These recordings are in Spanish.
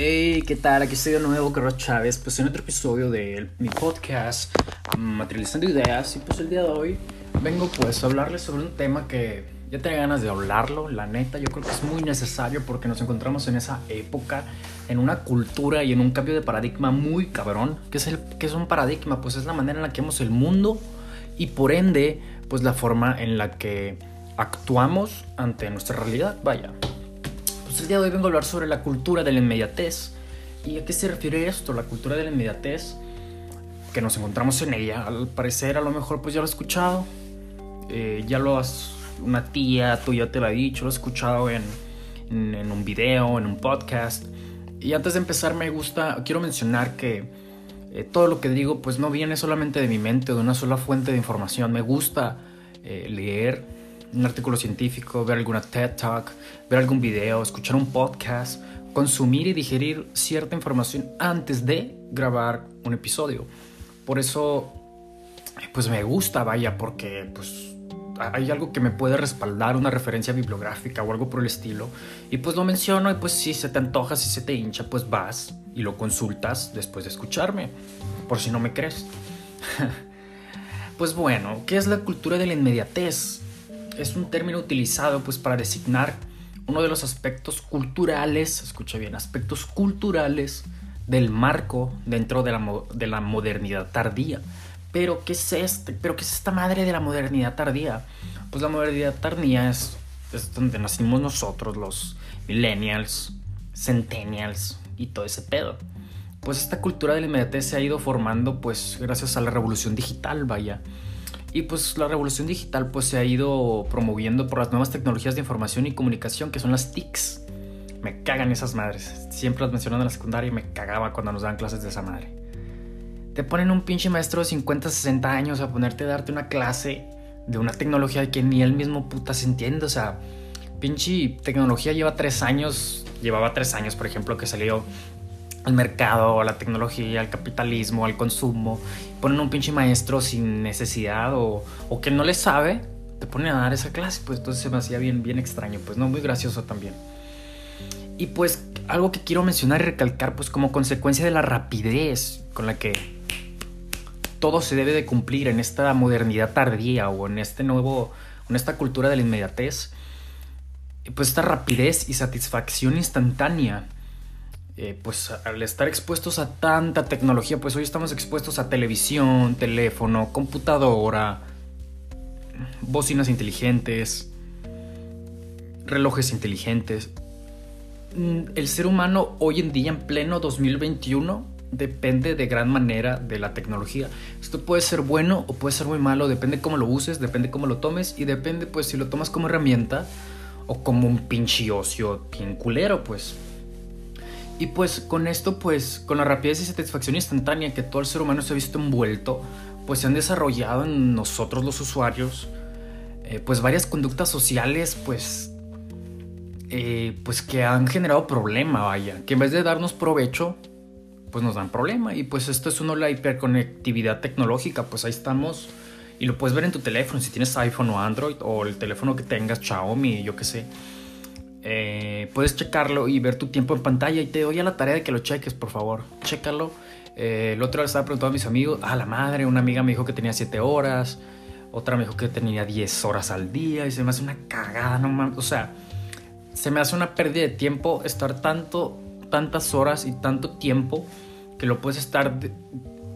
Hey, ¿qué tal? Aquí estoy de nuevo, Carlos Chávez, pues en otro episodio de mi podcast Materializando Ideas y pues el día de hoy vengo pues a hablarles sobre un tema que ya tenía ganas de hablarlo, la neta, yo creo que es muy necesario porque nos encontramos en esa época, en una cultura y en un cambio de paradigma muy cabrón, que es, el, que es un paradigma, pues es la manera en la que vemos el mundo y por ende pues la forma en la que actuamos ante nuestra realidad, vaya. El día de hoy vengo a hablar sobre la cultura de la inmediatez. ¿Y a qué se refiere esto? La cultura de la inmediatez, que nos encontramos en ella. Al parecer, a lo mejor, pues ya lo has escuchado. Eh, ya lo has. Una tía tuya te lo ha dicho, lo has escuchado en, en, un video, en un podcast. Y antes de empezar, me gusta. Quiero mencionar que eh, todo lo que digo, pues no viene solamente de mi mente de una sola fuente de información. Me gusta eh, leer un artículo científico, ver alguna TED Talk, ver algún video, escuchar un podcast, consumir y digerir cierta información antes de grabar un episodio. Por eso, pues me gusta, vaya, porque pues hay algo que me puede respaldar, una referencia bibliográfica o algo por el estilo. Y pues lo menciono y pues si se te antoja, si se te hincha, pues vas y lo consultas después de escucharme, por si no me crees. pues bueno, ¿qué es la cultura de la inmediatez? Es un término utilizado pues para designar uno de los aspectos culturales, escucha bien, aspectos culturales del marco dentro de la, de la modernidad tardía. Pero ¿qué es este? ¿Pero qué es esta madre de la modernidad tardía? Pues la modernidad tardía es, es donde nacimos nosotros, los millennials, centennials y todo ese pedo. Pues esta cultura de la inmediatez se ha ido formando pues gracias a la revolución digital, vaya. Y pues la revolución digital pues se ha ido promoviendo por las nuevas tecnologías de información y comunicación que son las TICs. Me cagan esas madres. Siempre las mencionan en la secundaria y me cagaba cuando nos daban clases de esa madre. Te ponen un pinche maestro de 50, 60 años a ponerte a darte una clase de una tecnología que ni él mismo puta se entiende. O sea, pinche tecnología lleva tres años, llevaba tres años, por ejemplo, que salió al mercado, a la tecnología, al capitalismo, al consumo. Ponen un pinche maestro sin necesidad o, o que no le sabe, te ponen a dar esa clase. Pues entonces se me hacía bien, bien extraño, pues no, muy gracioso también. Y pues algo que quiero mencionar y recalcar, pues como consecuencia de la rapidez con la que todo se debe de cumplir en esta modernidad tardía o en este nuevo, en esta cultura de la inmediatez, pues esta rapidez y satisfacción instantánea eh, pues al estar expuestos a tanta tecnología, pues hoy estamos expuestos a televisión, teléfono, computadora, bocinas inteligentes, relojes inteligentes. Mm, el ser humano hoy en día, en pleno 2021, depende de gran manera de la tecnología. Esto puede ser bueno o puede ser muy malo, depende cómo lo uses, depende cómo lo tomes y depende pues si lo tomas como herramienta o como un pinche ocio bien culero, pues. Y pues con esto, pues con la rapidez y satisfacción instantánea que todo el ser humano se ha visto envuelto, pues se han desarrollado en nosotros los usuarios, eh, pues varias conductas sociales, pues, eh, pues que han generado problema, vaya, que en vez de darnos provecho, pues nos dan problema. Y pues esto es uno la hiperconectividad tecnológica, pues ahí estamos. Y lo puedes ver en tu teléfono, si tienes iPhone o Android, o el teléfono que tengas, Xiaomi, yo qué sé eh, puedes checarlo y ver tu tiempo en pantalla y te doy a la tarea de que lo cheques, por favor. Chécalo. Eh, el otro día estaba preguntando a mis amigos, a la madre, una amiga me dijo que tenía 7 horas, otra me dijo que tenía 10 horas al día y se me hace una cagada, no mames. O sea, se me hace una pérdida de tiempo estar tanto, tantas horas y tanto tiempo que lo puedes estar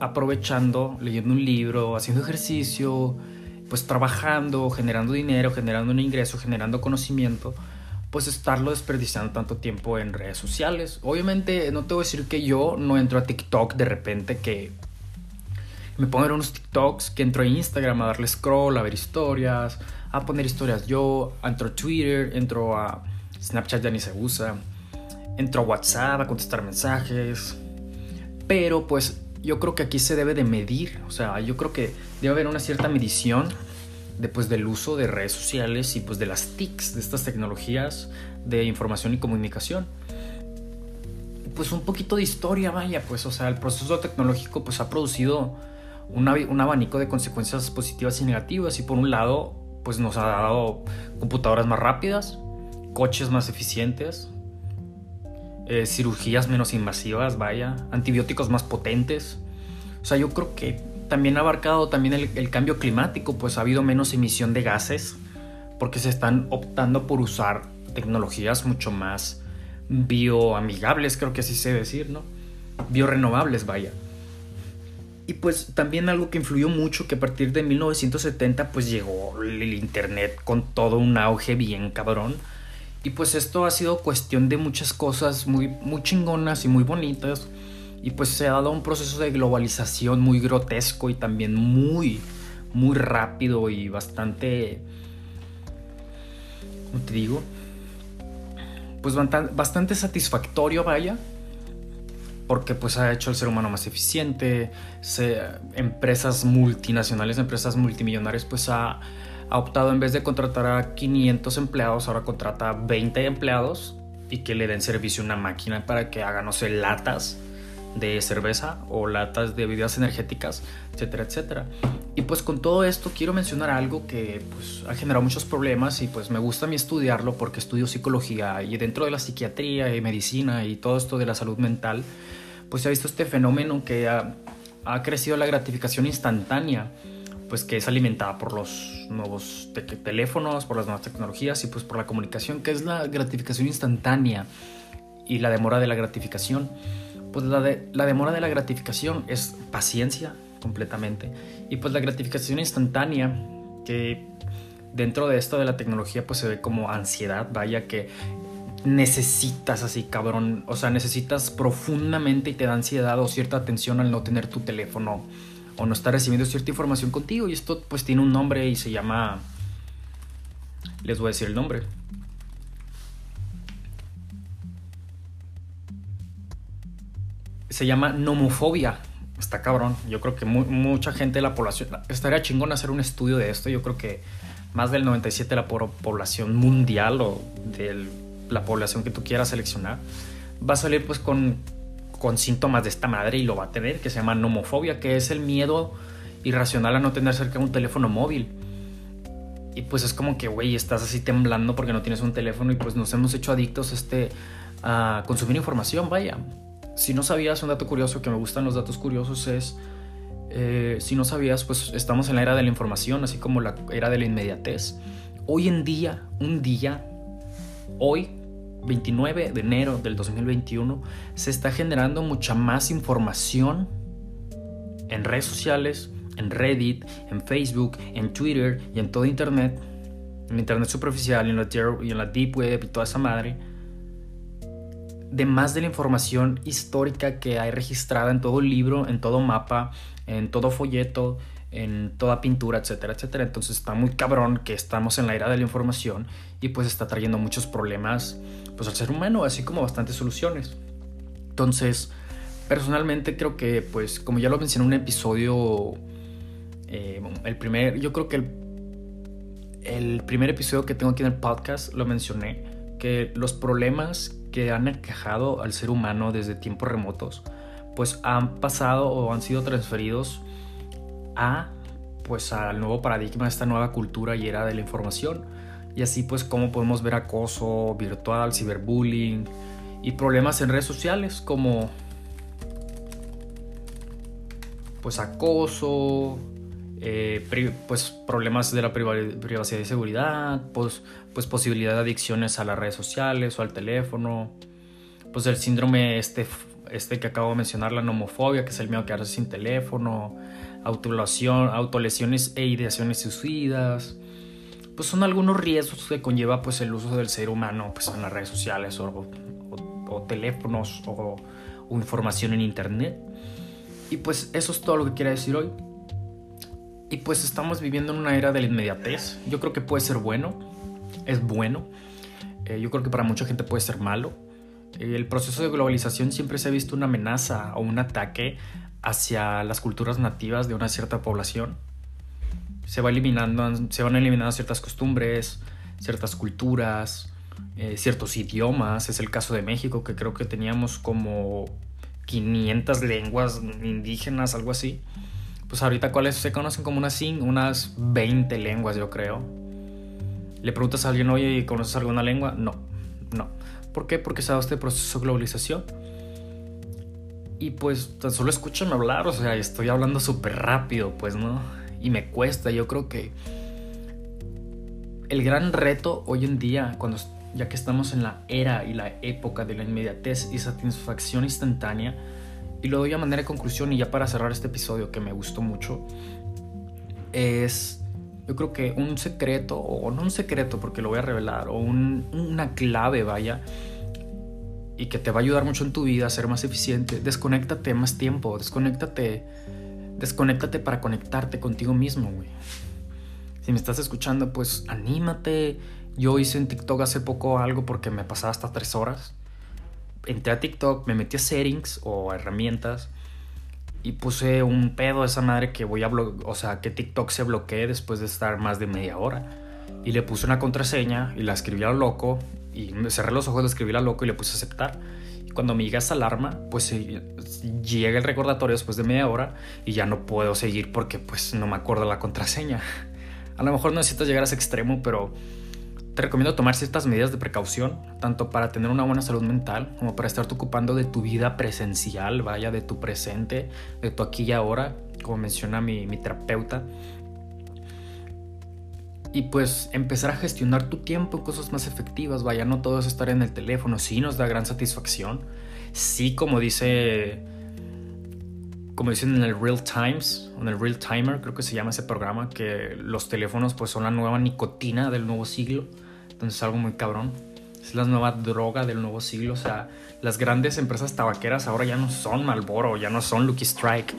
aprovechando, leyendo un libro, haciendo ejercicio, pues trabajando, generando dinero, generando un ingreso, generando conocimiento pues estarlo desperdiciando tanto tiempo en redes sociales. Obviamente no te voy a decir que yo no entro a TikTok de repente que me ver unos TikToks, que entro a Instagram a darle scroll, a ver historias, a poner historias yo, entro a Twitter, entro a Snapchat ya ni se usa, entro a WhatsApp a contestar mensajes. Pero pues yo creo que aquí se debe de medir, o sea, yo creo que debe haber una cierta medición después del uso de redes sociales y pues de las TICs, de estas tecnologías de información y comunicación. Pues un poquito de historia, vaya, pues o sea, el proceso tecnológico pues ha producido un, un abanico de consecuencias positivas y negativas y por un lado pues nos ha dado computadoras más rápidas, coches más eficientes, eh, cirugías menos invasivas, vaya, antibióticos más potentes. O sea, yo creo que también ha abarcado también el, cambio climático, pues ha habido menos emisión de gases porque se están optando por usar tecnologías mucho más bioamigables, creo que así debe decir, ¿no? Biorenovables, vaya. Y pues también algo que influyó mucho, que a partir de 1970 pues llegó el Internet con todo un auge bien cabrón. Y pues esto ha sido cuestión de muchas cosas muy, muy chingonas y muy bonitas. Y pues se ha dado un proceso de globalización muy grotesco y también muy, muy rápido y bastante... ¿Cómo te digo? Pues bastante satisfactorio, vaya. Porque pues ha hecho al ser humano más eficiente. empresas multinacionales, empresas multimillonarias, pues ha, optado en vez de contratar a 500 empleados, ahora contrata a 20 empleados y que le den servicio a una máquina para que haga, no sé, latas de cerveza o latas de bebidas energéticas, etcétera, etcétera. Y pues con todo esto quiero mencionar algo que pues, ha generado muchos problemas y pues me gusta a mí estudiarlo porque estudio psicología y dentro de la psiquiatría y medicina y todo esto de la salud mental, pues se ha visto este fenómeno que ha, ha crecido la gratificación instantánea pues que es alimentada por los nuevos teléfonos, por las nuevas tecnologías y pues por la comunicación, que es la gratificación instantánea y la demora de la gratificación. Pues la, demora de la gratificación es paciencia completamente. Y pues la gratificación instantánea, que dentro de esto de la tecnología pues se ve como ansiedad, vaya que necesitas así, cabrón. O sea, necesitas profundamente y te da ansiedad o cierta atención al no tener tu teléfono o no estar recibiendo cierta información contigo. Y esto pues tiene un nombre y se llama... Les voy a decir el nombre. Se llama nomofobia. Está cabrón. Yo creo que mucha gente de la población. Estaría chingón hacer un estudio de esto. Yo creo que más del 97% de la población mundial o de la población que tú quieras seleccionar va a salir pues con, con síntomas de esta madre y lo va a tener, que se llama nomofobia, que es el miedo irracional a no tener cerca un teléfono móvil. Y pues es como que, güey, estás así temblando porque no tienes un teléfono y pues nos hemos hecho adictos este, a consumir información, vaya si no sabías, un dato curioso que me gustan los datos curiosos es, eh, si no sabías, pues estamos en la era de la información, así como la era de la inmediatez. Hoy en día, un día, hoy, 29 de enero del 2021, se está generando mucha más información en redes sociales, en Reddit, en Facebook, en Twitter y en todo Internet, en Internet superficial y en y en la Deep Web y toda esa madre de más de la información histórica que hay registrada en todo libro, en todo mapa, en todo folleto, en toda pintura, etcétera, etcétera. Entonces está muy cabrón que estamos en la era de la información y pues está trayendo muchos problemas pues al ser humano, así como bastantes soluciones. Entonces, personalmente creo que pues como ya lo mencioné en un episodio, eh, el primer, yo creo que el, el primer episodio que tengo aquí en el podcast lo mencioné, que los problemas que han aquejado al ser humano desde tiempos remotos, pues han pasado o han sido transferidos a pues al nuevo paradigma, a esta nueva cultura y era de la información. Y así pues como podemos ver acoso virtual, ciberbullying y problemas en redes sociales como pues acoso, eh, pues problemas de la privacidad y seguridad, pues, pues posibilidad de adicciones a las redes sociales o al teléfono, pues el síndrome este, este que acabo de mencionar, la nomofobia, que es el miedo a quedarse sin teléfono, autolesiones e ideaciones suicidas, pues son algunos riesgos que conlleva pues el uso del ser humano pues en las redes sociales o, teléfonos o, o información en internet. Y pues eso es todo lo que quería decir hoy. Y pues estamos viviendo en una era de la inmediatez. Yo creo que puede ser bueno, es bueno. Eh, yo creo que para mucha gente puede ser malo. Eh, el proceso de globalización siempre se ha visto una amenaza o un ataque hacia las culturas nativas de una cierta población. Se, va eliminando, se van eliminando ciertas costumbres, ciertas culturas, eh, ciertos idiomas. Es el caso de México, que creo que teníamos como 500 lenguas indígenas, algo así pues ahorita cuáles se conocen como unas, unas 20 lenguas, yo creo. Le preguntas a alguien, oye, ¿conoces alguna lengua? No, no. ¿Por qué? Porque se ha dado este proceso de globalización. Y pues tan solo escúchame hablar, o sea, estoy hablando súper rápido, pues, ¿no? Y me cuesta, yo creo que el gran reto hoy en día, cuando ya que estamos en la era y la época de la inmediatez y satisfacción instantánea, y lo doy a manera de conclusión y ya para cerrar este episodio que me gustó mucho, es yo creo que un secreto, o no un secreto porque lo voy a revelar, o una clave, vaya, y que te va a ayudar mucho en tu vida a ser más eficiente, desconéctate más tiempo, desconéctate, desconéctate para conectarte contigo mismo, güey. Si me estás escuchando, pues anímate. Yo hice en TikTok hace poco algo porque me pasaba hasta tres horas entré a TikTok, me metí a settings o a herramientas y puse un pedo a esa madre que voy a o sea, que TikTok se bloquee después de estar más de media hora. Y le puse una contraseña y la escribí a lo loco y me cerré los ojos, la escribí a lo loco y le puse aceptar. Cuando me llega esa alarma, pues llega el recordatorio después de media hora y ya no puedo seguir porque pues no me acuerdo la contraseña. A lo mejor no necesitas llegar a ese extremo, pero te recomiendo tomar ciertas medidas de precaución, tanto para tener una buena salud mental como para estarte ocupando de tu vida presencial, vaya, de tu presente, de tu aquí y ahora, como menciona mi, mi terapeuta. Y pues empezar a gestionar tu tiempo en cosas más efectivas, vaya, no todo es estar en el teléfono, sí nos da gran satisfacción, sí como dice como dicen en el Real Times, en el Real Timer, creo que se llama ese programa, que los teléfonos pues son la nueva nicotina del nuevo siglo. Entonces es algo muy cabrón. Es la nueva droga del nuevo siglo. O sea, las grandes empresas tabaqueras ahora ya no son Malboro, ya no son Lucky Strike.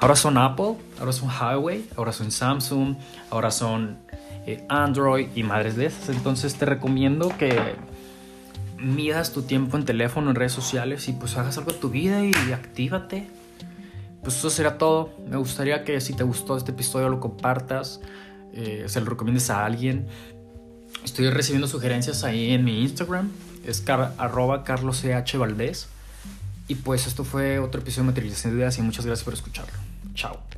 Ahora son Apple, ahora son Highway, ahora son Samsung, ahora son eh, Android y madres de esas. Entonces te recomiendo que midas tu tiempo en teléfono, en redes sociales y pues hagas algo de tu vida y actívate pues eso será todo. Me gustaría que si te gustó este episodio lo compartas, eh, se lo recomiendes a alguien. Estoy recibiendo sugerencias ahí en mi Instagram, es car arroba Valdés. Y pues esto fue otro episodio de Materialización de Ideas y muchas gracias por escucharlo. Chao.